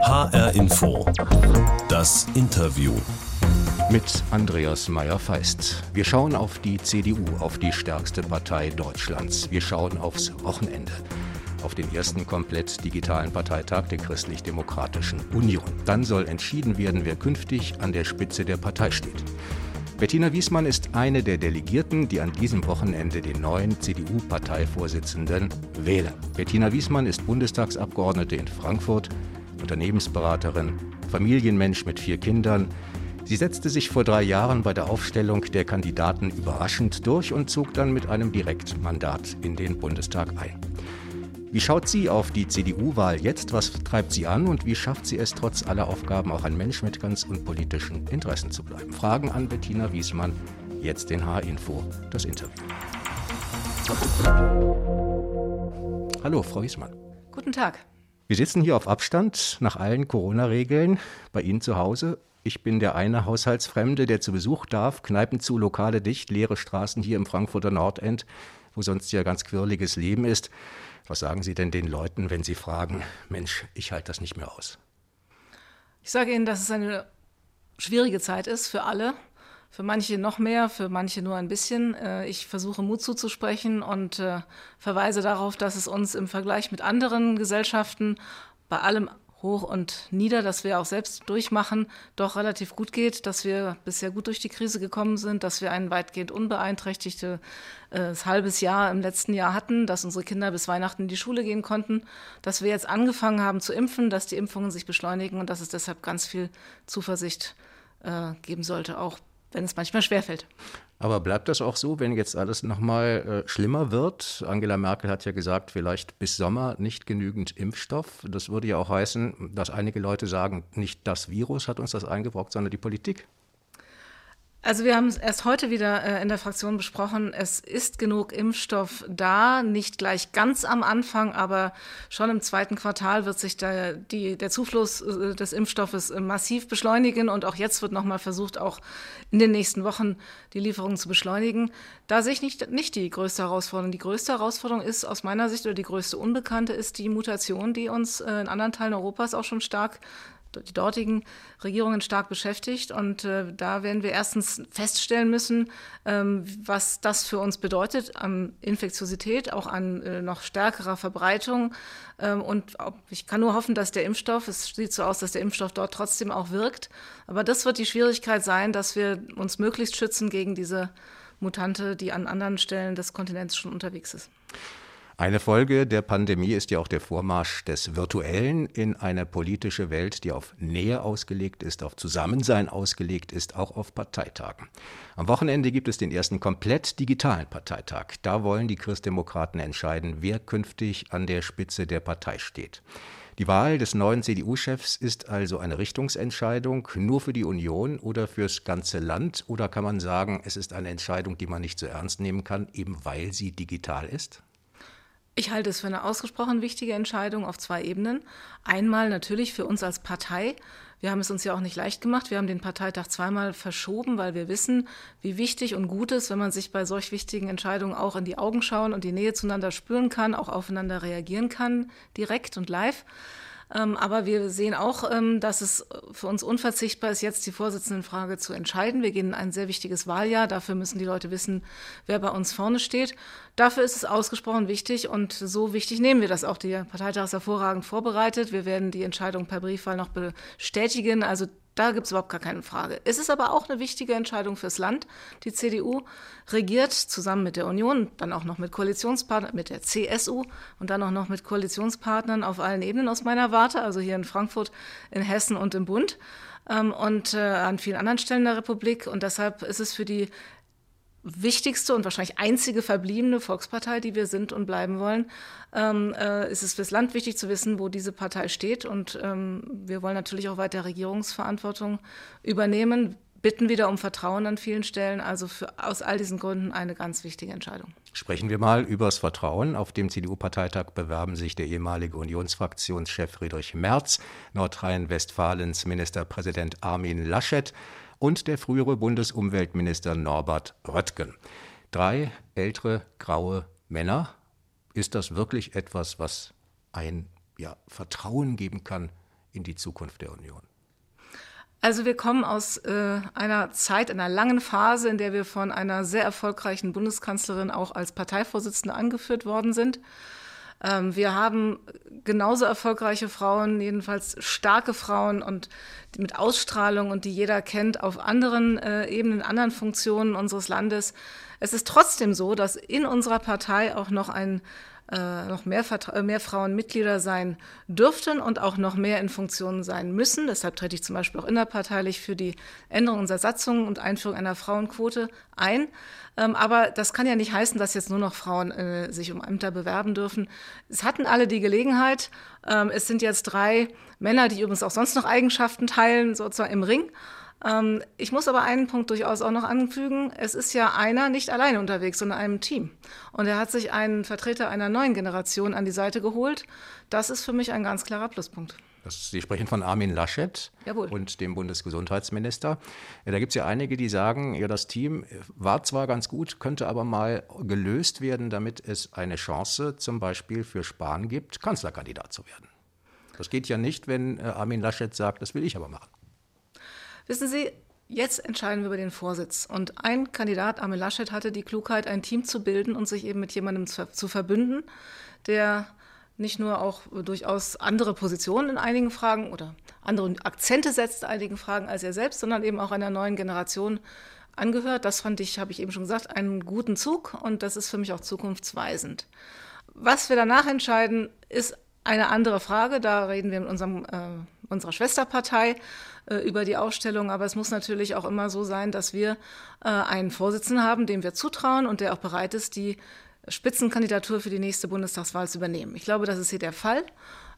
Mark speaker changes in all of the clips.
Speaker 1: HR Info. Das Interview.
Speaker 2: Mit Andreas Meyer-Feist. Wir schauen auf die CDU, auf die stärkste Partei Deutschlands. Wir schauen aufs Wochenende. Auf den ersten komplett digitalen Parteitag der Christlich-Demokratischen Union. Dann soll entschieden werden, wer künftig an der Spitze der Partei steht. Bettina Wiesmann ist eine der Delegierten, die an diesem Wochenende den neuen CDU-Parteivorsitzenden wählen. Bettina Wiesmann ist Bundestagsabgeordnete in Frankfurt, Unternehmensberaterin, Familienmensch mit vier Kindern. Sie setzte sich vor drei Jahren bei der Aufstellung der Kandidaten überraschend durch und zog dann mit einem Direktmandat in den Bundestag ein. Wie schaut sie auf die CDU-Wahl jetzt? Was treibt sie an und wie schafft sie es, trotz aller Aufgaben auch ein Mensch mit ganz unpolitischen Interessen zu bleiben? Fragen an Bettina Wiesmann, jetzt in H-Info, das Interview. Hallo, Frau Wiesmann.
Speaker 3: Guten Tag.
Speaker 2: Wir sitzen hier auf Abstand nach allen Corona-Regeln bei Ihnen zu Hause. Ich bin der eine Haushaltsfremde, der zu Besuch darf. Kneipen zu, Lokale dicht, leere Straßen hier im Frankfurter Nordend, wo sonst ja ganz quirliges Leben ist. Was sagen Sie denn den Leuten, wenn sie fragen, Mensch, ich halte das nicht mehr aus?
Speaker 3: Ich sage Ihnen, dass es eine schwierige Zeit ist für alle. Für manche noch mehr, für manche nur ein bisschen. Äh, ich versuche Mut zuzusprechen und äh, verweise darauf, dass es uns im Vergleich mit anderen Gesellschaften bei allem hoch und nieder, dass wir auch selbst durchmachen, doch relativ gut geht, dass wir bisher gut durch die Krise gekommen sind, dass wir ein weitgehend unbeeinträchtigtes äh, halbes Jahr im letzten Jahr hatten, dass unsere Kinder bis Weihnachten in die Schule gehen konnten, dass wir jetzt angefangen haben zu impfen, dass die Impfungen sich beschleunigen und dass es deshalb ganz viel Zuversicht geben sollte, auch wenn es manchmal schwerfällt.
Speaker 2: Aber bleibt das auch so, wenn jetzt alles nochmal äh, schlimmer wird? Angela Merkel hat ja gesagt, vielleicht bis Sommer nicht genügend Impfstoff. Das würde ja auch heißen, dass einige Leute sagen, nicht das Virus hat uns das eingebrockt, sondern die Politik.
Speaker 3: Also wir haben es erst heute wieder äh, in der Fraktion besprochen. Es ist genug Impfstoff da, nicht gleich ganz am Anfang, aber schon im zweiten Quartal wird sich der, die, der Zufluss äh, des Impfstoffes massiv beschleunigen und auch jetzt wird nochmal versucht, auch in den nächsten Wochen die Lieferungen zu beschleunigen. Da sehe ich nicht, nicht die größte Herausforderung. Die größte Herausforderung ist aus meiner Sicht oder die größte Unbekannte ist die Mutation, die uns äh, in anderen Teilen Europas auch schon stark die dortigen Regierungen stark beschäftigt. Und äh, da werden wir erstens feststellen müssen, ähm, was das für uns bedeutet an Infektiosität, auch an äh, noch stärkerer Verbreitung. Ähm, und ich kann nur hoffen, dass der Impfstoff, es sieht so aus, dass der Impfstoff dort trotzdem auch wirkt. Aber das wird die Schwierigkeit sein, dass wir uns möglichst schützen gegen diese Mutante, die an anderen Stellen des Kontinents schon unterwegs ist.
Speaker 2: Eine Folge der Pandemie ist ja auch der Vormarsch des Virtuellen in eine politische Welt, die auf Nähe ausgelegt ist, auf Zusammensein ausgelegt ist, auch auf Parteitagen. Am Wochenende gibt es den ersten komplett digitalen Parteitag. Da wollen die Christdemokraten entscheiden, wer künftig an der Spitze der Partei steht. Die Wahl des neuen CDU-Chefs ist also eine Richtungsentscheidung nur für die Union oder fürs ganze Land? Oder kann man sagen, es ist eine Entscheidung, die man nicht so ernst nehmen kann, eben weil sie digital ist?
Speaker 3: Ich halte es für eine ausgesprochen wichtige Entscheidung auf zwei Ebenen. Einmal natürlich für uns als Partei. Wir haben es uns ja auch nicht leicht gemacht. Wir haben den Parteitag zweimal verschoben, weil wir wissen, wie wichtig und gut es, wenn man sich bei solch wichtigen Entscheidungen auch in die Augen schauen und die Nähe zueinander spüren kann, auch aufeinander reagieren kann, direkt und live. Ähm, aber wir sehen auch, ähm, dass es für uns unverzichtbar ist, jetzt die Vorsitzendenfrage zu entscheiden. Wir gehen in ein sehr wichtiges Wahljahr. Dafür müssen die Leute wissen, wer bei uns vorne steht. Dafür ist es ausgesprochen wichtig und so wichtig nehmen wir das auch. Der Parteitag ist hervorragend vorbereitet. Wir werden die Entscheidung per Briefwahl noch bestätigen. Also da gibt es überhaupt gar keine Frage. Es ist aber auch eine wichtige Entscheidung fürs Land. Die CDU regiert zusammen mit der Union, dann auch noch mit Koalitionspartnern, mit der CSU und dann auch noch mit Koalitionspartnern auf allen Ebenen aus meiner Warte, also hier in Frankfurt, in Hessen und im Bund ähm, und äh, an vielen anderen Stellen der Republik. Und deshalb ist es für die wichtigste und wahrscheinlich einzige verbliebene Volkspartei, die wir sind und bleiben wollen, ähm, äh, ist es fürs Land wichtig zu wissen, wo diese Partei steht. Und ähm, wir wollen natürlich auch weiter Regierungsverantwortung übernehmen, bitten wieder um Vertrauen an vielen Stellen. Also für, aus all diesen Gründen eine ganz wichtige Entscheidung.
Speaker 2: Sprechen wir mal über das Vertrauen. Auf dem CDU-Parteitag bewerben sich der ehemalige Unionsfraktionschef Friedrich Merz, Nordrhein-Westfalens Ministerpräsident Armin Laschet und der frühere Bundesumweltminister Norbert Röttgen. Drei ältere, graue Männer. Ist das wirklich etwas, was ein ja, Vertrauen geben kann in die Zukunft der Union?
Speaker 3: Also wir kommen aus äh, einer Zeit, einer langen Phase, in der wir von einer sehr erfolgreichen Bundeskanzlerin auch als Parteivorsitzende angeführt worden sind. Ähm, wir haben genauso erfolgreiche Frauen, jedenfalls starke Frauen und mit Ausstrahlung und die jeder kennt auf anderen äh, Ebenen, anderen Funktionen unseres Landes. Es ist trotzdem so, dass in unserer Partei auch noch ein äh, noch mehr, äh, mehr Frauen Mitglieder sein dürften und auch noch mehr in Funktionen sein müssen. Deshalb trete ich zum Beispiel auch innerparteilich für die Änderung unserer Satzung und Einführung einer Frauenquote ein. Ähm, aber das kann ja nicht heißen, dass jetzt nur noch Frauen äh, sich um Ämter bewerben dürfen. Es hatten alle die Gelegenheit. Ähm, es sind jetzt drei Männer, die übrigens auch sonst noch Eigenschaften teilen, sozusagen im Ring. Ähm, ich muss aber einen Punkt durchaus auch noch anfügen. Es ist ja einer nicht alleine unterwegs, sondern einem Team. Und er hat sich einen Vertreter einer neuen Generation an die Seite geholt. Das ist für mich ein ganz klarer Pluspunkt.
Speaker 2: Sie sprechen von Armin Laschet Jawohl. und dem Bundesgesundheitsminister. Da gibt es ja einige, die sagen, ja, das Team war zwar ganz gut, könnte aber mal gelöst werden, damit es eine Chance zum Beispiel für Spahn gibt, Kanzlerkandidat zu werden. Das geht ja nicht, wenn äh, Armin Laschet sagt, das will ich aber machen.
Speaker 3: Wissen Sie, jetzt entscheiden wir über den Vorsitz. Und ein Kandidat, Armin Laschet, hatte die Klugheit, ein Team zu bilden und sich eben mit jemandem zu, zu verbünden, der nicht nur auch durchaus andere Positionen in einigen Fragen oder andere Akzente setzt in einigen Fragen als er selbst, sondern eben auch einer neuen Generation angehört. Das fand ich, habe ich eben schon gesagt, einen guten Zug und das ist für mich auch zukunftsweisend. Was wir danach entscheiden, ist eine andere Frage. Da reden wir mit unserem, äh, unserer Schwesterpartei äh, über die Aufstellung. Aber es muss natürlich auch immer so sein, dass wir äh, einen Vorsitzenden haben, dem wir zutrauen und der auch bereit ist, die Spitzenkandidatur für die nächste Bundestagswahl zu übernehmen. Ich glaube, das ist hier der Fall.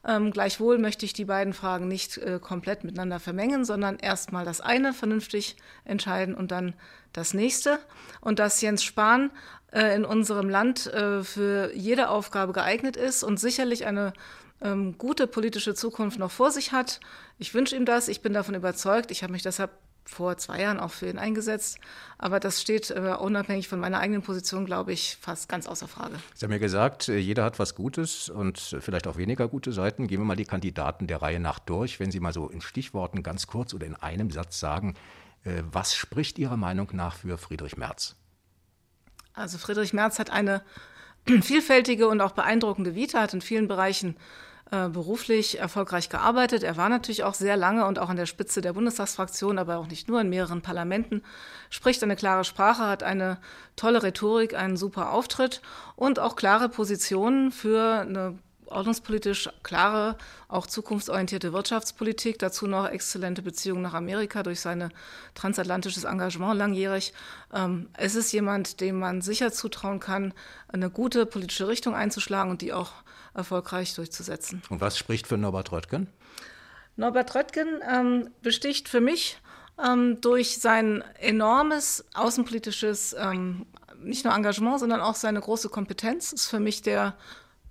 Speaker 3: Ähm, gleichwohl möchte ich die beiden Fragen nicht äh, komplett miteinander vermengen, sondern erstmal das eine vernünftig entscheiden und dann das nächste. Und dass Jens Spahn äh, in unserem Land äh, für jede Aufgabe geeignet ist und sicherlich eine ähm, gute politische Zukunft noch vor sich hat. Ich wünsche ihm das. Ich bin davon überzeugt. Ich habe mich deshalb vor zwei Jahren auch für ihn eingesetzt. Aber das steht äh, unabhängig von meiner eigenen Position, glaube ich, fast ganz außer Frage.
Speaker 2: Sie haben ja gesagt, äh, jeder hat was Gutes und vielleicht auch weniger gute Seiten. Gehen wir mal die Kandidaten der Reihe nach durch. Wenn Sie mal so in Stichworten ganz kurz oder in einem Satz sagen, was spricht Ihrer Meinung nach für Friedrich Merz?
Speaker 3: Also Friedrich Merz hat eine vielfältige und auch beeindruckende Vita, hat in vielen Bereichen äh, beruflich erfolgreich gearbeitet. Er war natürlich auch sehr lange und auch an der Spitze der Bundestagsfraktion, aber auch nicht nur in mehreren Parlamenten, spricht eine klare Sprache, hat eine tolle Rhetorik, einen super Auftritt und auch klare Positionen für eine ordnungspolitisch klare, auch zukunftsorientierte Wirtschaftspolitik, dazu noch exzellente Beziehungen nach Amerika durch sein transatlantisches Engagement langjährig. Ähm, es ist jemand, dem man sicher zutrauen kann, eine gute politische Richtung einzuschlagen und die auch erfolgreich durchzusetzen.
Speaker 2: Und was spricht für Norbert Röttgen?
Speaker 3: Norbert Röttgen ähm, besticht für mich ähm, durch sein enormes außenpolitisches ähm, nicht nur Engagement, sondern auch seine große Kompetenz. Ist für mich der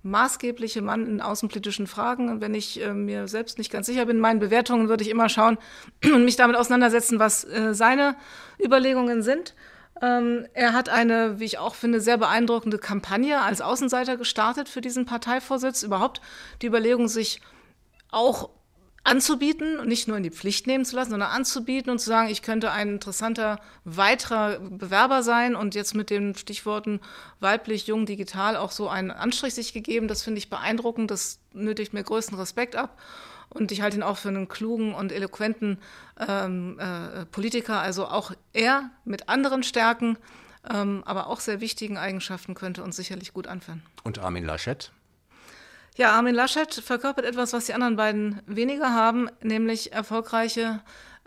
Speaker 3: maßgebliche Mann in außenpolitischen Fragen. Und wenn ich äh, mir selbst nicht ganz sicher bin, in meinen Bewertungen würde ich immer schauen und mich damit auseinandersetzen, was äh, seine Überlegungen sind. Ähm, er hat eine, wie ich auch finde, sehr beeindruckende Kampagne als Außenseiter gestartet für diesen Parteivorsitz. Überhaupt die Überlegung, sich auch anzubieten und nicht nur in die Pflicht nehmen zu lassen, sondern anzubieten und zu sagen, ich könnte ein interessanter weiterer Bewerber sein und jetzt mit den Stichworten weiblich, jung, digital auch so einen Anstrich sich gegeben. Das finde ich beeindruckend. Das nötigt mir größten Respekt ab. Und ich halte ihn auch für einen klugen und eloquenten ähm, äh, Politiker. Also auch er mit anderen Stärken, ähm, aber auch sehr wichtigen Eigenschaften könnte uns sicherlich gut anführen.
Speaker 2: Und Armin Laschet?
Speaker 3: Ja, Armin Laschet verkörpert etwas, was die anderen beiden weniger haben, nämlich erfolgreiche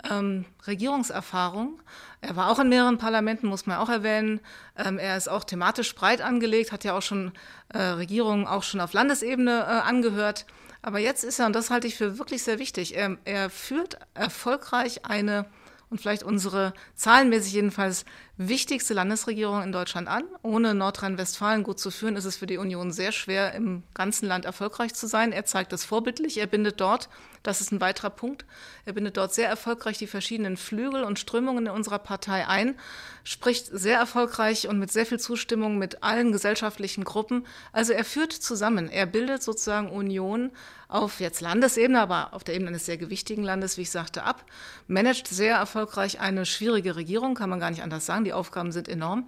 Speaker 3: ähm, Regierungserfahrung. Er war auch in mehreren Parlamenten, muss man auch erwähnen. Ähm, er ist auch thematisch breit angelegt, hat ja auch schon äh, Regierungen auch schon auf Landesebene äh, angehört. Aber jetzt ist er, und das halte ich für wirklich sehr wichtig, er, er führt erfolgreich eine und vielleicht unsere zahlenmäßig jedenfalls wichtigste Landesregierung in Deutschland an. Ohne Nordrhein-Westfalen gut zu führen, ist es für die Union sehr schwer, im ganzen Land erfolgreich zu sein. Er zeigt es vorbildlich. Er bindet dort Das ist ein weiterer Punkt. Er bindet dort sehr erfolgreich die verschiedenen Flügel und Strömungen in unserer Partei ein, spricht sehr erfolgreich und mit sehr viel Zustimmung mit allen gesellschaftlichen Gruppen. Also er führt zusammen. Er bildet sozusagen Union auf jetzt Landesebene, aber auf der Ebene eines sehr gewichtigen Landes, wie ich sagte, ab, managt sehr erfolgreich eine schwierige Regierung, kann man gar nicht anders sagen. Die Aufgaben sind enorm.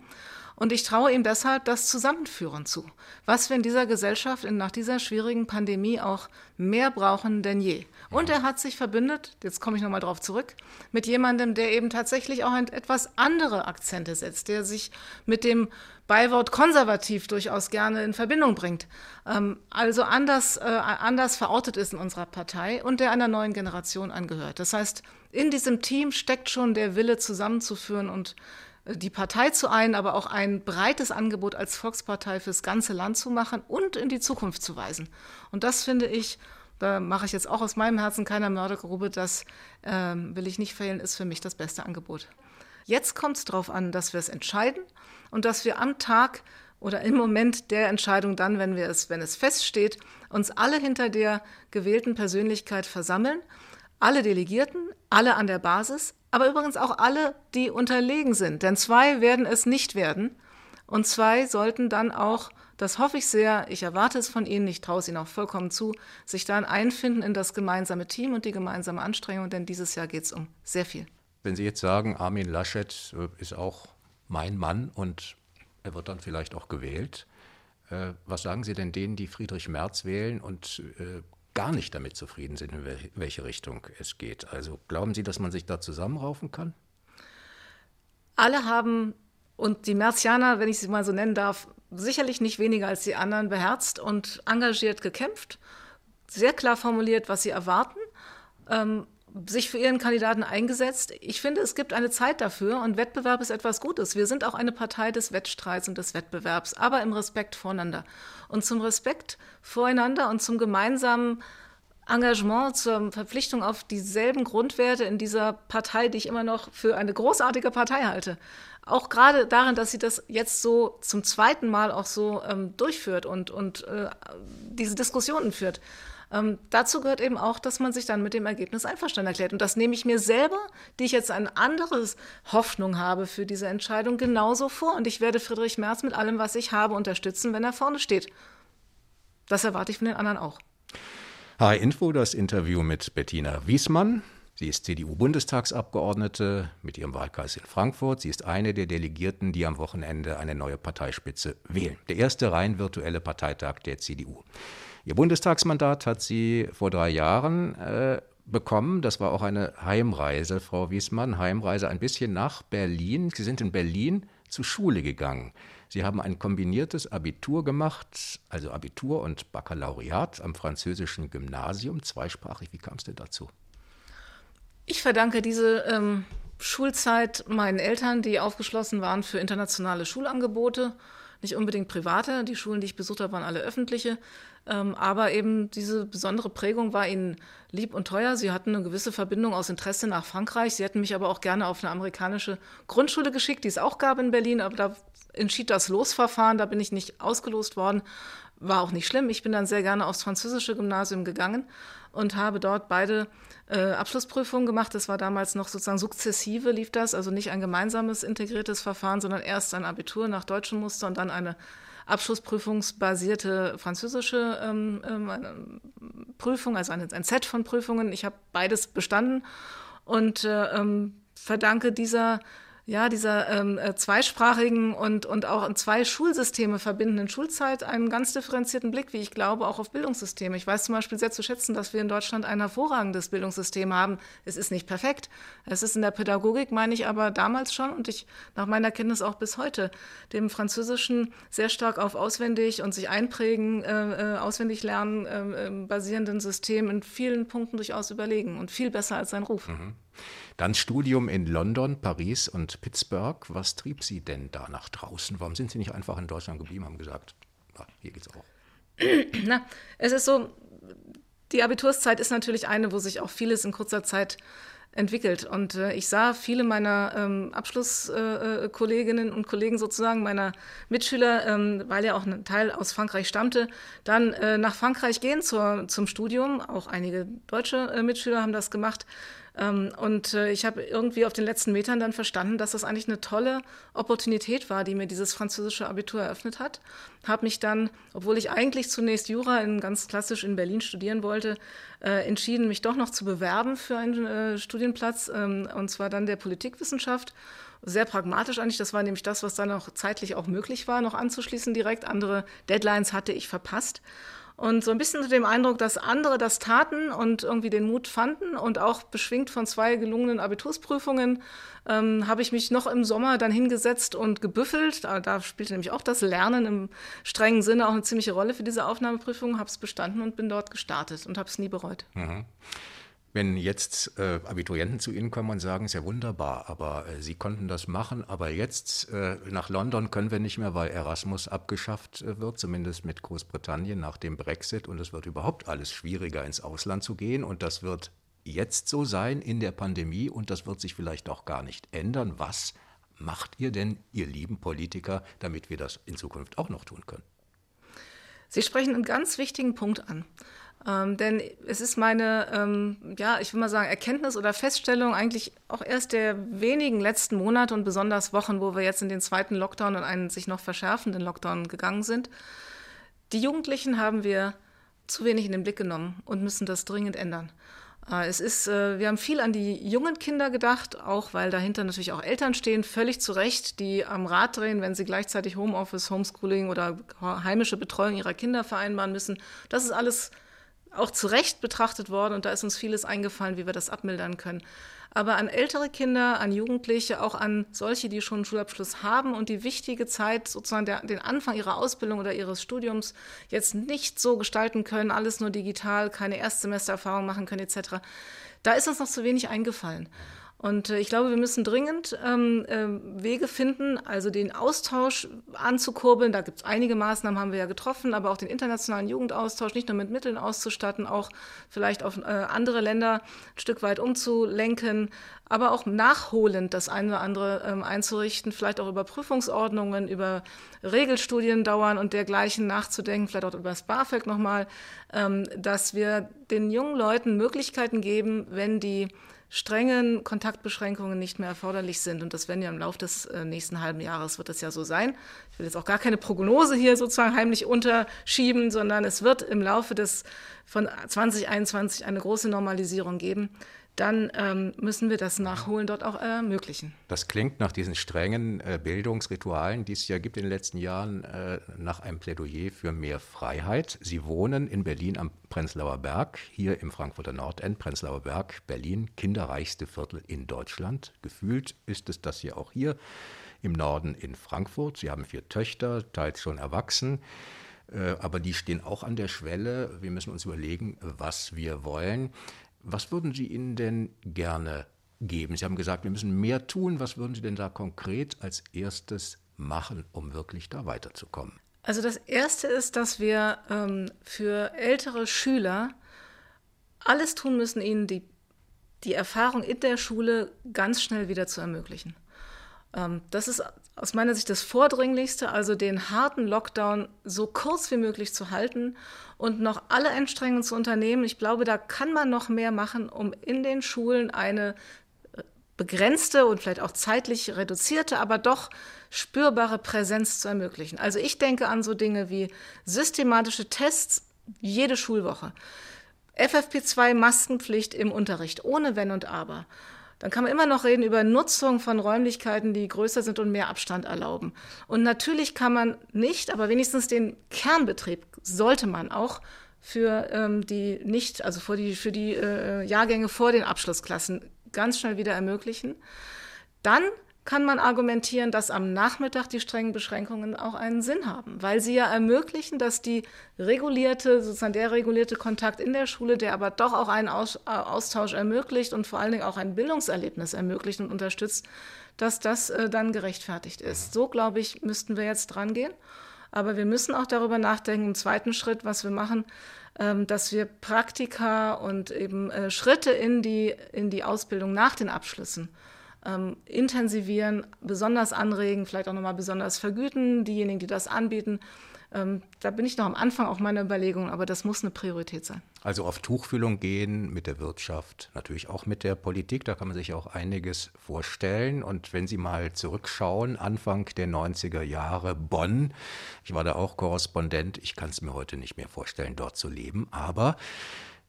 Speaker 3: Und ich traue ihm deshalb das Zusammenführen zu. Was wir in dieser Gesellschaft nach dieser schwierigen Pandemie auch mehr brauchen denn je. Und er hat sich verbündet, jetzt komme ich nochmal drauf zurück, mit jemandem, der eben tatsächlich auch etwas andere Akzente setzt, der sich mit dem Beiwort konservativ durchaus gerne in Verbindung bringt. Ähm, also anders, äh, anders verortet ist in unserer Partei und der einer neuen Generation angehört. Das heißt, in diesem Team steckt schon der Wille zusammenzuführen und die Partei zu ein, aber auch ein breites Angebot als Volkspartei fürs ganze Land zu machen und in die Zukunft zu weisen. Und das finde ich, da mache ich jetzt auch aus meinem Herzen keiner Mördergrube, das ähm, will ich nicht fehlen, ist für mich das beste Angebot. Jetzt kommt es darauf an, dass wir es entscheiden und dass wir am Tag oder im Moment der Entscheidung dann, wenn wir es, wenn es feststeht, uns alle hinter der gewählten Persönlichkeit versammeln, alle Delegierten, alle an der Basis, aber übrigens auch alle, die unterlegen sind. Denn zwei werden es nicht werden. Und zwei sollten dann auch, das hoffe ich sehr, ich erwarte es von Ihnen, ich traue es Ihnen auch vollkommen zu, sich dann einfinden in das gemeinsame Team und die gemeinsame Anstrengung, denn dieses Jahr geht es um sehr viel.
Speaker 2: Wenn Sie jetzt sagen, Armin Laschet äh, ist auch mein Mann und er wird dann vielleicht auch gewählt, äh, was sagen Sie denn denen, die Friedrich Merz wählen und äh, gar nicht damit zufrieden sind, in welche Richtung es geht. Also glauben Sie, dass man sich da zusammenraufen kann?
Speaker 3: Alle haben, und die Merzianer, wenn ich sie mal so nennen darf, sicherlich nicht weniger als die anderen beherzt und engagiert gekämpft, sehr klar formuliert, was sie erwarten. Ähm, sich für ihren Kandidaten eingesetzt. Ich finde, es gibt eine Zeit dafür und Wettbewerb ist etwas Gutes. Wir sind auch eine Partei des Wettstreits und des Wettbewerbs, aber im Respekt voreinander. Und zum Respekt voreinander und zum gemeinsamen Engagement, zur Verpflichtung auf dieselben Grundwerte in dieser Partei, die ich immer noch für eine großartige Partei halte. Auch gerade darin, dass sie das jetzt so zum zweiten Mal auch so ähm, durchführt und, und äh, diese Diskussionen führt. Ähm, dazu gehört eben auch, dass man sich dann mit dem Ergebnis einverstanden erklärt. Und das nehme ich mir selber, die ich jetzt eine andere Hoffnung habe für diese Entscheidung, genauso vor. Und ich werde Friedrich Merz mit allem, was ich habe, unterstützen, wenn er vorne steht. Das erwarte ich von den anderen auch.
Speaker 2: HR Info, das Interview mit Bettina Wiesmann. Sie ist CDU-Bundestagsabgeordnete mit ihrem Wahlkreis in Frankfurt. Sie ist eine der Delegierten, die am Wochenende eine neue Parteispitze wählen. Der erste rein virtuelle Parteitag der CDU. Ihr Bundestagsmandat hat sie vor drei Jahren äh, bekommen. Das war auch eine Heimreise, Frau Wiesmann. Heimreise ein bisschen nach Berlin. Sie sind in Berlin zur Schule gegangen. Sie haben ein kombiniertes Abitur gemacht, also Abitur und Baccalaureat am französischen Gymnasium, zweisprachig. Wie kam es denn dazu?
Speaker 3: Ich verdanke diese ähm, Schulzeit meinen Eltern, die aufgeschlossen waren für internationale Schulangebote nicht unbedingt private. Die Schulen, die ich besucht habe, waren alle öffentliche. Ähm, aber eben diese besondere Prägung war ihnen lieb und teuer. Sie hatten eine gewisse Verbindung aus Interesse nach Frankreich. Sie hätten mich aber auch gerne auf eine amerikanische Grundschule geschickt, die es auch gab in Berlin. Aber da entschied das Losverfahren. Da bin ich nicht ausgelost worden. War auch nicht schlimm. Ich bin dann sehr gerne aufs französische Gymnasium gegangen und habe dort beide äh, Abschlussprüfungen gemacht. Das war damals noch sozusagen sukzessive lief das, also nicht ein gemeinsames integriertes Verfahren, sondern erst ein Abitur nach deutschem Muster und dann eine abschlussprüfungsbasierte französische ähm, ähm, Prüfung, also ein, ein Set von Prüfungen. Ich habe beides bestanden und äh, ähm, verdanke dieser ja, dieser ähm, äh, zweisprachigen und, und auch in zwei Schulsysteme verbindenden Schulzeit einen ganz differenzierten Blick, wie ich glaube, auch auf Bildungssysteme. Ich weiß zum Beispiel sehr zu schätzen, dass wir in Deutschland ein hervorragendes Bildungssystem haben. Es ist nicht perfekt. Es ist in der Pädagogik, meine ich aber damals schon und ich nach meiner Kenntnis auch bis heute dem Französischen sehr stark auf auswendig und sich einprägen, äh, äh auswendig lernen äh, basierenden System in vielen Punkten durchaus überlegen und viel besser als sein Ruf. Mhm.
Speaker 2: Dann Studium in London, Paris und Pittsburgh. Was trieb Sie denn da nach draußen? Warum sind Sie nicht einfach in Deutschland geblieben, haben gesagt, na, hier geht's auch?
Speaker 3: Na, es ist so, die Abiturszeit ist natürlich eine, wo sich auch vieles in kurzer Zeit entwickelt. Und äh, ich sah viele meiner ähm, Abschlusskolleginnen äh, und Kollegen sozusagen, meiner Mitschüler, ähm, weil ja auch ein Teil aus Frankreich stammte, dann äh, nach Frankreich gehen zur, zum Studium. Auch einige deutsche äh, Mitschüler haben das gemacht. Ähm, und äh, ich habe irgendwie auf den letzten Metern dann verstanden, dass das eigentlich eine tolle Opportunität war, die mir dieses französische Abitur eröffnet hat. Habe mich dann, obwohl ich eigentlich zunächst Jura in, ganz klassisch in Berlin studieren wollte, äh, entschieden, mich doch noch zu bewerben für einen äh, Studienplatz, ähm, und zwar dann der Politikwissenschaft sehr pragmatisch eigentlich. Das war nämlich das, was dann auch zeitlich auch möglich war, noch anzuschließen direkt. Andere Deadlines hatte ich verpasst. Und so ein bisschen zu dem Eindruck, dass andere das taten und irgendwie den Mut fanden und auch beschwingt von zwei gelungenen Abitursprüfungen ähm, habe ich mich noch im Sommer dann hingesetzt und gebüffelt. Da, da spielte nämlich auch das Lernen im strengen Sinne auch eine ziemliche Rolle für diese Aufnahmeprüfung, habe es bestanden und bin dort gestartet und habe es nie bereut. Mhm.
Speaker 2: Wenn jetzt äh, Abiturienten zu Ihnen kommen und sagen, sehr wunderbar, aber äh, Sie konnten das machen, aber jetzt äh, nach London können wir nicht mehr, weil Erasmus abgeschafft äh, wird, zumindest mit Großbritannien nach dem Brexit und es wird überhaupt alles schwieriger ins Ausland zu gehen und das wird jetzt so sein in der Pandemie und das wird sich vielleicht auch gar nicht ändern. Was macht ihr denn, ihr lieben Politiker, damit wir das in Zukunft auch noch tun können?
Speaker 3: Sie sprechen einen ganz wichtigen Punkt an. Ähm, denn es ist meine, ähm, ja, ich will mal sagen, Erkenntnis oder Feststellung eigentlich auch erst der wenigen letzten Monate und besonders Wochen, wo wir jetzt in den zweiten Lockdown und einen sich noch verschärfenden Lockdown gegangen sind. Die Jugendlichen haben wir zu wenig in den Blick genommen und müssen das dringend ändern. Äh, es ist, äh, wir haben viel an die jungen Kinder gedacht, auch weil dahinter natürlich auch Eltern stehen, völlig zu Recht, die am Rad drehen, wenn sie gleichzeitig Homeoffice, Homeschooling oder heimische Betreuung ihrer Kinder vereinbaren müssen. Das ist alles auch zu Recht betrachtet worden und da ist uns vieles eingefallen, wie wir das abmildern können. Aber an ältere Kinder, an Jugendliche, auch an solche, die schon einen Schulabschluss haben und die wichtige Zeit, sozusagen der, den Anfang ihrer Ausbildung oder ihres Studiums jetzt nicht so gestalten können, alles nur digital, keine Erstsemestererfahrung machen können etc. Da ist uns noch zu wenig eingefallen. Und äh, ich glaube, wir müssen dringend ähm, äh, Wege finden, also den Austausch anzukurbeln. Da gibt es einige Maßnahmen, haben wir ja getroffen, aber auch den internationalen Jugendaustausch nicht nur mit Mitteln auszustatten, auch vielleicht auf äh, andere Länder ein Stück weit umzulenken, aber auch nachholend das eine oder andere ähm, einzurichten, vielleicht auch über Prüfungsordnungen, über Regelstudiendauern und dergleichen nachzudenken, vielleicht auch über das BAföG nochmal, ähm, dass wir den jungen Leuten Möglichkeiten geben, wenn die strengen Kontaktbeschränkungen nicht mehr erforderlich sind. Und das werden ja im Laufe des äh, nächsten halben Jahres wird das ja so sein. Ich will jetzt auch gar keine Prognose hier sozusagen heimlich unterschieben, sondern es wird im Laufe des von 2021 eine große Normalisierung geben dann ähm, müssen wir das Nachholen dort auch ermöglichen.
Speaker 2: Das klingt nach diesen strengen äh, Bildungsritualen, die es ja gibt in den letzten Jahren, äh, nach einem Plädoyer für mehr Freiheit. Sie wohnen in Berlin am Prenzlauer Berg, hier im Frankfurter Nordend, Prenzlauer Berg, Berlin, kinderreichste Viertel in Deutschland. Gefühlt ist es das hier auch hier im Norden in Frankfurt. Sie haben vier Töchter, teils schon erwachsen. Äh, aber die stehen auch an der Schwelle. Wir müssen uns überlegen, was wir wollen. Was würden Sie ihnen denn gerne geben? Sie haben gesagt, wir müssen mehr tun. Was würden Sie denn da konkret als erstes machen, um wirklich da weiterzukommen?
Speaker 3: Also das Erste ist, dass wir ähm, für ältere Schüler alles tun müssen, ihnen die, die Erfahrung in der Schule ganz schnell wieder zu ermöglichen. Ähm, das ist aus meiner Sicht das Vordringlichste, also den harten Lockdown so kurz wie möglich zu halten und noch alle Anstrengungen zu unternehmen. Ich glaube, da kann man noch mehr machen, um in den Schulen eine äh, begrenzte und vielleicht auch zeitlich reduzierte, aber doch spürbare Präsenz zu ermöglichen. Also ich denke an so Dinge wie systematische Tests jede Schulwoche. FFP2 Maskenpflicht im Unterricht, ohne Wenn und Aber. Dann kann man immer noch reden über Nutzung von Räumlichkeiten, die größer sind und mehr Abstand erlauben. Und natürlich kann man nicht, aber wenigstens den Kernbetrieb sollte man auch für ähm, die nicht, also für die, für die äh, Jahrgänge vor den Abschlussklassen ganz schnell wieder ermöglichen. Dann kann man argumentieren, dass am Nachmittag die strengen Beschränkungen auch einen Sinn haben, weil sie ja ermöglichen, dass die regulierte, sozusagen der regulierte Kontakt in der Schule, der aber doch auch einen Austausch ermöglicht und vor allen Dingen auch ein Bildungserlebnis ermöglicht und unterstützt, dass das äh, dann gerechtfertigt ist. So, glaube ich, müssten wir jetzt dran gehen. Aber wir müssen auch darüber nachdenken, im zweiten Schritt, was wir machen, ähm, dass wir Praktika und eben äh, Schritte in die, in die Ausbildung nach den Abschlüssen ähm, intensivieren, besonders anregen, vielleicht auch nochmal besonders vergüten, diejenigen, die das anbieten. Ähm, da bin ich noch am Anfang auch meiner Überlegungen, aber das muss eine Priorität sein.
Speaker 2: Also auf Tuchfühlung gehen mit der Wirtschaft, natürlich auch mit der Politik, da kann man sich auch einiges vorstellen. Und wenn Sie mal zurückschauen, Anfang der 90er Jahre Bonn, ich war da auch Korrespondent, ich kann es mir heute nicht mehr vorstellen, dort zu leben, aber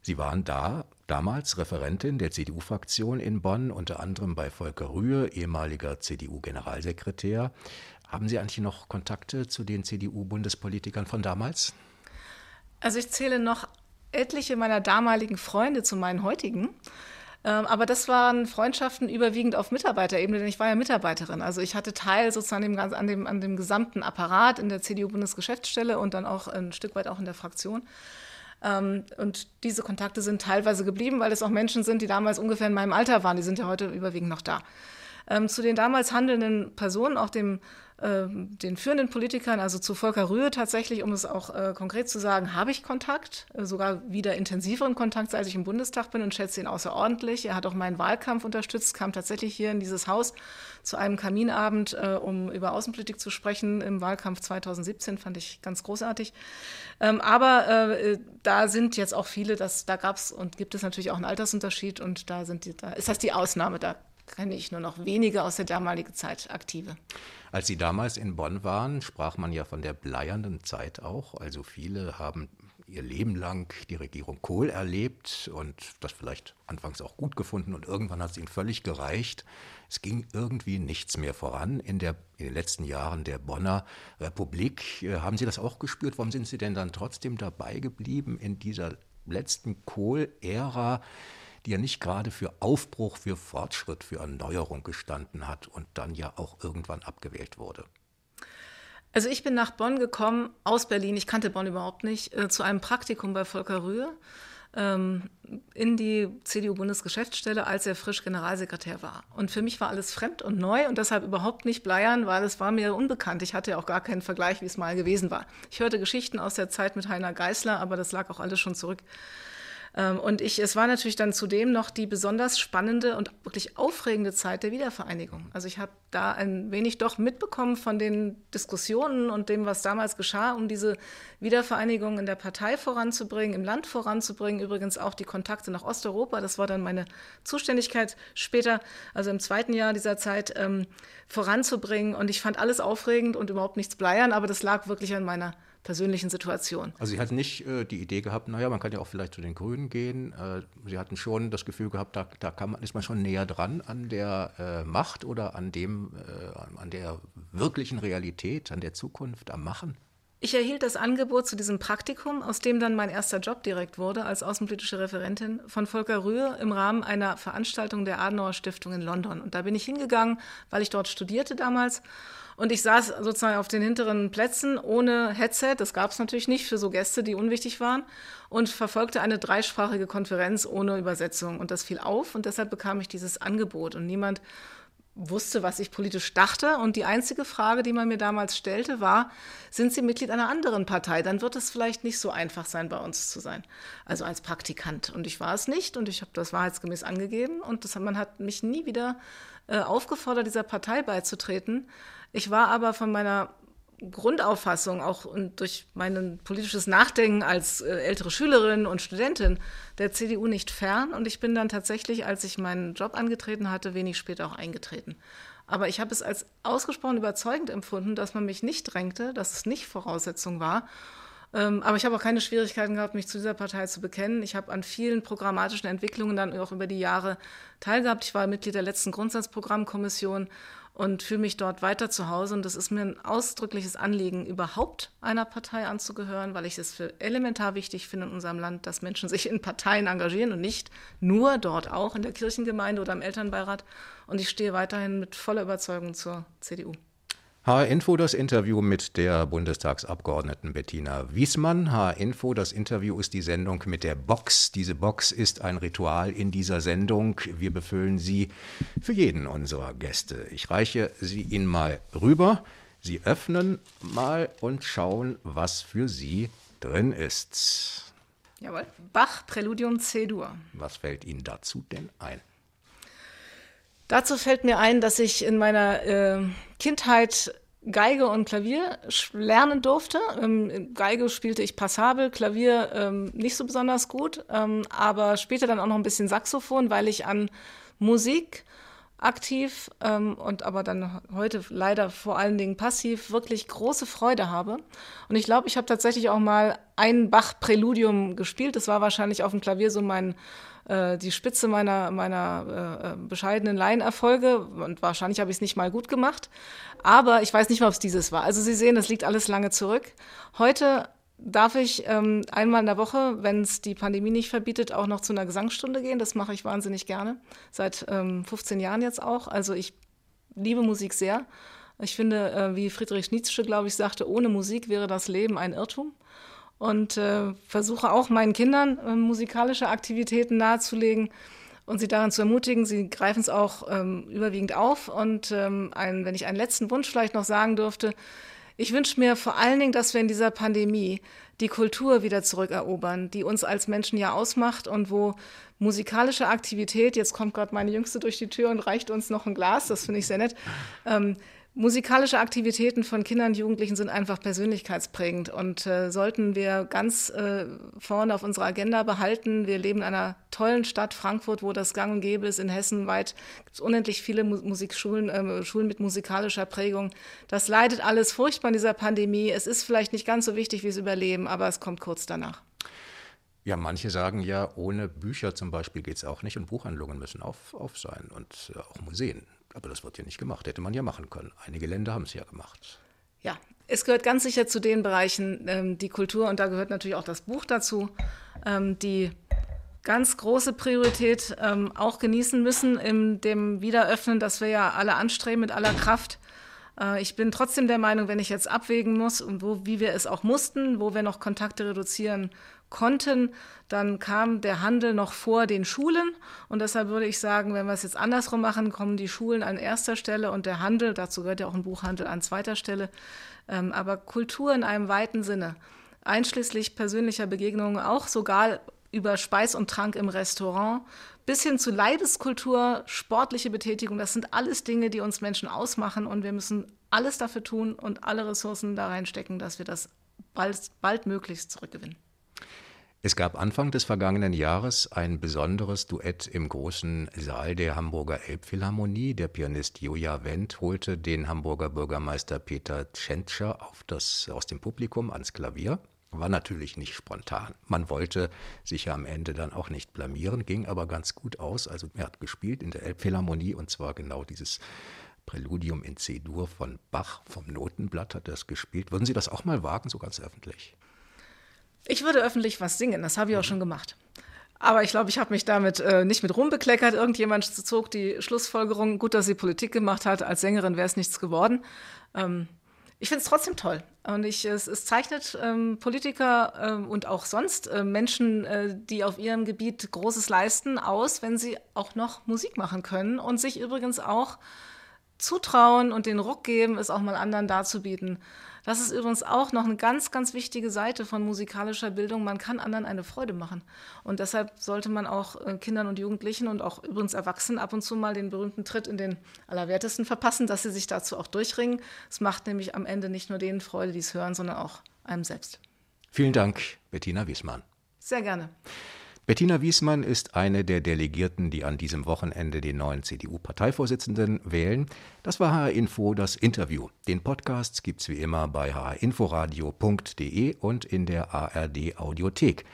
Speaker 2: Sie waren da damals Referentin der CDU-Fraktion in Bonn, unter anderem bei Volker Rühe, ehemaliger CDU-Generalsekretär. Haben Sie eigentlich noch Kontakte zu den CDU-Bundespolitikern von damals?
Speaker 3: Also ich zähle noch etliche meiner damaligen Freunde zu meinen heutigen. Ähm, aber das waren Freundschaften überwiegend auf Mitarbeiterebene, denn ich war ja Mitarbeiterin. Also ich hatte Teil sozusagen an dem, an dem gesamten Apparat in der CDU-Bundesgeschäftsstelle und dann auch ein Stück weit auch in der Fraktion. Ähm, und diese Kontakte sind teilweise geblieben, weil es auch Menschen sind, die damals ungefähr in meinem Alter waren. Die sind ja heute überwiegend noch da. Ähm, zu den damals handelnden Personen, auch dem den führenden Politikern, also zu Volker Rühe tatsächlich, um es auch äh, konkret zu sagen, habe ich Kontakt, äh, sogar wieder intensiveren Kontakt, seit ich im Bundestag bin und schätze ihn außerordentlich. Er hat auch meinen Wahlkampf unterstützt, kam tatsächlich hier in dieses Haus zu einem Kaminabend, äh, um über Außenpolitik zu sprechen im Wahlkampf 2017, fand ich ganz großartig. Ähm, aber äh, da sind jetzt auch viele, das, da gab es und gibt es natürlich auch einen Altersunterschied und da, sind die, da ist das die Ausnahme, da kenne ich nur noch wenige aus der damaligen Zeit aktive.
Speaker 2: Als Sie damals in Bonn waren, sprach man ja von der bleiernden Zeit auch. Also viele haben ihr Leben lang die Regierung Kohl erlebt und das vielleicht anfangs auch gut gefunden und irgendwann hat es ihnen völlig gereicht. Es ging irgendwie nichts mehr voran in, der, in den letzten Jahren der Bonner Republik. Äh, haben Sie das auch gespürt? Warum sind Sie denn dann trotzdem dabei geblieben in dieser letzten Kohl-Ära? Die ja nicht gerade für Aufbruch, für Fortschritt, für Erneuerung gestanden hat und dann ja auch irgendwann abgewählt wurde.
Speaker 3: Also ich bin nach Bonn gekommen, aus Berlin, ich kannte Bonn überhaupt nicht, äh, zu einem Praktikum bei Volker Rühe ähm, in die CDU-Bundesgeschäftsstelle, als er frisch Generalsekretär war. Und für mich war alles fremd und neu und deshalb überhaupt nicht bleiern, weil es war mir unbekannt. Ich hatte ja auch gar keinen Vergleich, wie es mal gewesen war. Ich hörte Geschichten aus der Zeit mit Heiner Geißler, aber das lag auch alles schon zurück und ich, es war natürlich dann zudem noch die besonders spannende und wirklich aufregende Zeit der Wiedervereinigung. Also ich habe da ein wenig doch mitbekommen von den Diskussionen und dem, was damals geschah, um diese Wiedervereinigung in der Partei voranzubringen, im Land voranzubringen. Übrigens auch die Kontakte nach Osteuropa, das war dann meine Zuständigkeit später, also im zweiten Jahr dieser Zeit, ähm, voranzubringen. Und ich fand alles aufregend und überhaupt nichts bleiern, aber das lag wirklich an meiner persönlichen Situation.
Speaker 2: Also Sie hatten nicht äh, die Idee gehabt, naja, man kann ja auch vielleicht zu den Grünen gehen. Äh, Sie hatten schon das Gefühl gehabt, da, da man, ist man schon näher dran an der äh, Macht oder an dem, äh, an der wirklichen Realität, an der Zukunft, am Machen?
Speaker 3: Ich erhielt das Angebot zu diesem Praktikum, aus dem dann mein erster Job direkt wurde, als außenpolitische Referentin von Volker Rühe im Rahmen einer Veranstaltung der Adenauer Stiftung in London. Und da bin ich hingegangen, weil ich dort studierte damals und ich saß sozusagen auf den hinteren Plätzen ohne Headset, das gab es natürlich nicht für so Gäste, die unwichtig waren, und verfolgte eine dreisprachige Konferenz ohne Übersetzung. Und das fiel auf und deshalb bekam ich dieses Angebot. Und niemand wusste, was ich politisch dachte. Und die einzige Frage, die man mir damals stellte, war, sind Sie Mitglied einer anderen Partei? Dann wird es vielleicht nicht so einfach sein, bei uns zu sein. Also als Praktikant. Und ich war es nicht und ich habe das wahrheitsgemäß angegeben. Und das, man hat mich nie wieder äh, aufgefordert, dieser Partei beizutreten. Ich war aber von meiner Grundauffassung, auch durch mein politisches Nachdenken als äh, ältere Schülerin und Studentin der CDU nicht fern. Und ich bin dann tatsächlich, als ich meinen Job angetreten hatte, wenig später auch eingetreten. Aber ich habe es als ausgesprochen überzeugend empfunden, dass man mich nicht drängte, dass es nicht Voraussetzung war. Ähm, aber ich habe auch keine Schwierigkeiten gehabt, mich zu dieser Partei zu bekennen. Ich habe an vielen programmatischen Entwicklungen dann auch über die Jahre teilgehabt. Ich war Mitglied der letzten Grundsatzprogrammkommission und fühle mich dort weiter zu Hause. Und das ist mir ein ausdrückliches Anliegen, überhaupt einer Partei anzugehören, weil ich es für elementar wichtig finde in unserem Land, dass Menschen sich in Parteien engagieren und nicht nur dort auch in der Kirchengemeinde oder im Elternbeirat. Und ich stehe weiterhin mit voller Überzeugung zur CDU.
Speaker 2: HR Info das Interview mit der Bundestagsabgeordneten Bettina Wiesmann. HR Info das Interview ist die Sendung mit der Box. Diese Box ist ein Ritual in dieser Sendung. Wir befüllen sie für jeden unserer Gäste. Ich reiche sie Ihnen mal rüber. Sie öffnen mal und schauen, was für Sie drin ist.
Speaker 3: Jawohl. Bach, Präludium C-Dur.
Speaker 2: Was fällt Ihnen dazu denn ein?
Speaker 3: Dazu fällt mir ein, dass ich in meiner äh, Kindheit Geige und Klavier lernen durfte. Ähm, Geige spielte ich passabel, Klavier ähm, nicht so besonders gut, ähm, aber später dann auch noch ein bisschen Saxophon, weil ich an Musik aktiv ähm, und aber dann heute leider vor allen Dingen passiv wirklich große Freude habe. Und ich glaube, ich habe tatsächlich auch mal ein Bach-Präludium gespielt. Das war wahrscheinlich auf dem Klavier so mein äh, die Spitze meiner, meiner äh, bescheidenen Laienerfolge und wahrscheinlich habe ich es nicht mal gut gemacht. Aber ich weiß nicht mal, ob es dieses war. Also Sie sehen, das liegt alles lange zurück. Heute darf ich ähm, einmal in der Woche, wenn es die Pandemie nicht verbietet, auch noch zu einer Gesangsstunde gehen. Das mache ich wahnsinnig gerne. Seit ähm, 15 Jahren jetzt auch. Also ich liebe Musik sehr. Ich finde, äh, wie Friedrich Nietzsche, glaube ich, sagte, ohne Musik wäre das Leben ein Irrtum und äh, versuche auch meinen Kindern äh, musikalische Aktivitäten nahezulegen und sie daran zu ermutigen. Sie greifen es auch ähm, überwiegend auf. Und ähm, ein, wenn ich einen letzten Wunsch vielleicht noch sagen dürfte, ich wünsche mir vor allen Dingen, dass wir in dieser Pandemie die Kultur wieder zurückerobern, die uns als Menschen ja ausmacht und wo musikalische Aktivität, jetzt kommt gerade meine Jüngste durch die Tür und reicht uns noch ein Glas, das finde ich sehr nett, ähm, Musikalische Aktivitäten von Kindern und Jugendlichen sind einfach persönlichkeitsprägend und äh, sollten wir ganz äh, vorne auf unserer Agenda behalten. Wir leben in einer tollen Stadt Frankfurt, wo das gang und gäbe ist. In Hessen weit gibt es unendlich viele Mu Musikschulen, äh, Schulen mit musikalischer Prägung. Das leidet alles furchtbar in dieser Pandemie. Es ist vielleicht nicht ganz so wichtig wie es Überleben, aber es kommt kurz danach.
Speaker 2: Ja, manche sagen ja, ohne Bücher zum Beispiel geht es auch nicht und Buchhandlungen müssen auf, auf sein und äh, auch Museen. Aber das wird ja nicht gemacht. Hätte man ja machen können. Einige Länder haben es ja gemacht.
Speaker 3: Ja, es gehört ganz sicher zu den Bereichen, ähm, die Kultur, und da gehört natürlich auch das Buch dazu, ähm, die ganz große Priorität ähm, auch genießen müssen in dem Wiederöffnen, das wir ja alle anstreben mit aller Kraft. Äh, ich bin trotzdem der Meinung, wenn ich jetzt abwägen muss und wo, wie wir es auch mussten, wo wir noch Kontakte reduzieren konnten, dann kam der Handel noch vor den Schulen. Und deshalb würde ich sagen, wenn wir es jetzt andersrum machen, kommen die Schulen an erster Stelle und der Handel, dazu gehört ja auch ein Buchhandel, an zweiter Stelle. Ähm, aber Kultur in einem weiten Sinne, einschließlich persönlicher Begegnungen, auch sogar über Speis und Trank im Restaurant, bis hin zu Leibeskultur, sportliche Betätigung, das sind alles Dinge, die uns Menschen ausmachen und wir müssen alles dafür tun und alle Ressourcen da reinstecken, dass wir das bald, baldmöglichst zurückgewinnen.
Speaker 2: Es gab Anfang des vergangenen Jahres ein besonderes Duett im großen Saal der Hamburger Elbphilharmonie. Der Pianist Joja Wendt holte den Hamburger Bürgermeister Peter Tschentscher aus dem Publikum ans Klavier. War natürlich nicht spontan. Man wollte sich ja am Ende dann auch nicht blamieren, ging aber ganz gut aus. Also er hat gespielt in der Elbphilharmonie und zwar genau dieses Präludium in C-Dur von Bach vom Notenblatt hat er das gespielt. Würden Sie das auch mal wagen, so ganz öffentlich?
Speaker 3: Ich würde öffentlich was singen, das habe ich auch schon gemacht. Aber ich glaube, ich habe mich damit äh, nicht mit rumbekleckert. Irgendjemand zog die Schlussfolgerung, gut, dass sie Politik gemacht hat. Als Sängerin wäre es nichts geworden. Ähm, ich finde es trotzdem toll. Und ich, es, es zeichnet ähm, Politiker ähm, und auch sonst äh, Menschen, äh, die auf ihrem Gebiet Großes leisten, aus, wenn sie auch noch Musik machen können und sich übrigens auch zutrauen und den Ruck geben, es auch mal anderen darzubieten. Das ist übrigens auch noch eine ganz, ganz wichtige Seite von musikalischer Bildung. Man kann anderen eine Freude machen. Und deshalb sollte man auch äh, Kindern und Jugendlichen und auch übrigens Erwachsenen ab und zu mal den berühmten Tritt in den Allerwertesten verpassen, dass sie sich dazu auch durchringen. Es macht nämlich am Ende nicht nur denen Freude, die es hören, sondern auch einem selbst.
Speaker 2: Vielen Dank, Bettina Wiesmann.
Speaker 3: Sehr gerne.
Speaker 2: Bettina Wiesmann ist eine der Delegierten, die an diesem Wochenende den neuen CDU-Parteivorsitzenden wählen. Das war HR Info, das Interview. Den Podcast gibt's wie immer bei hrinforadio.de und in der ARD Audiothek.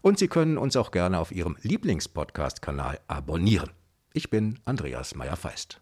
Speaker 2: Und Sie können uns auch gerne auf Ihrem Lieblingspodcast-Kanal abonnieren. Ich bin Andreas Meyer-Feist.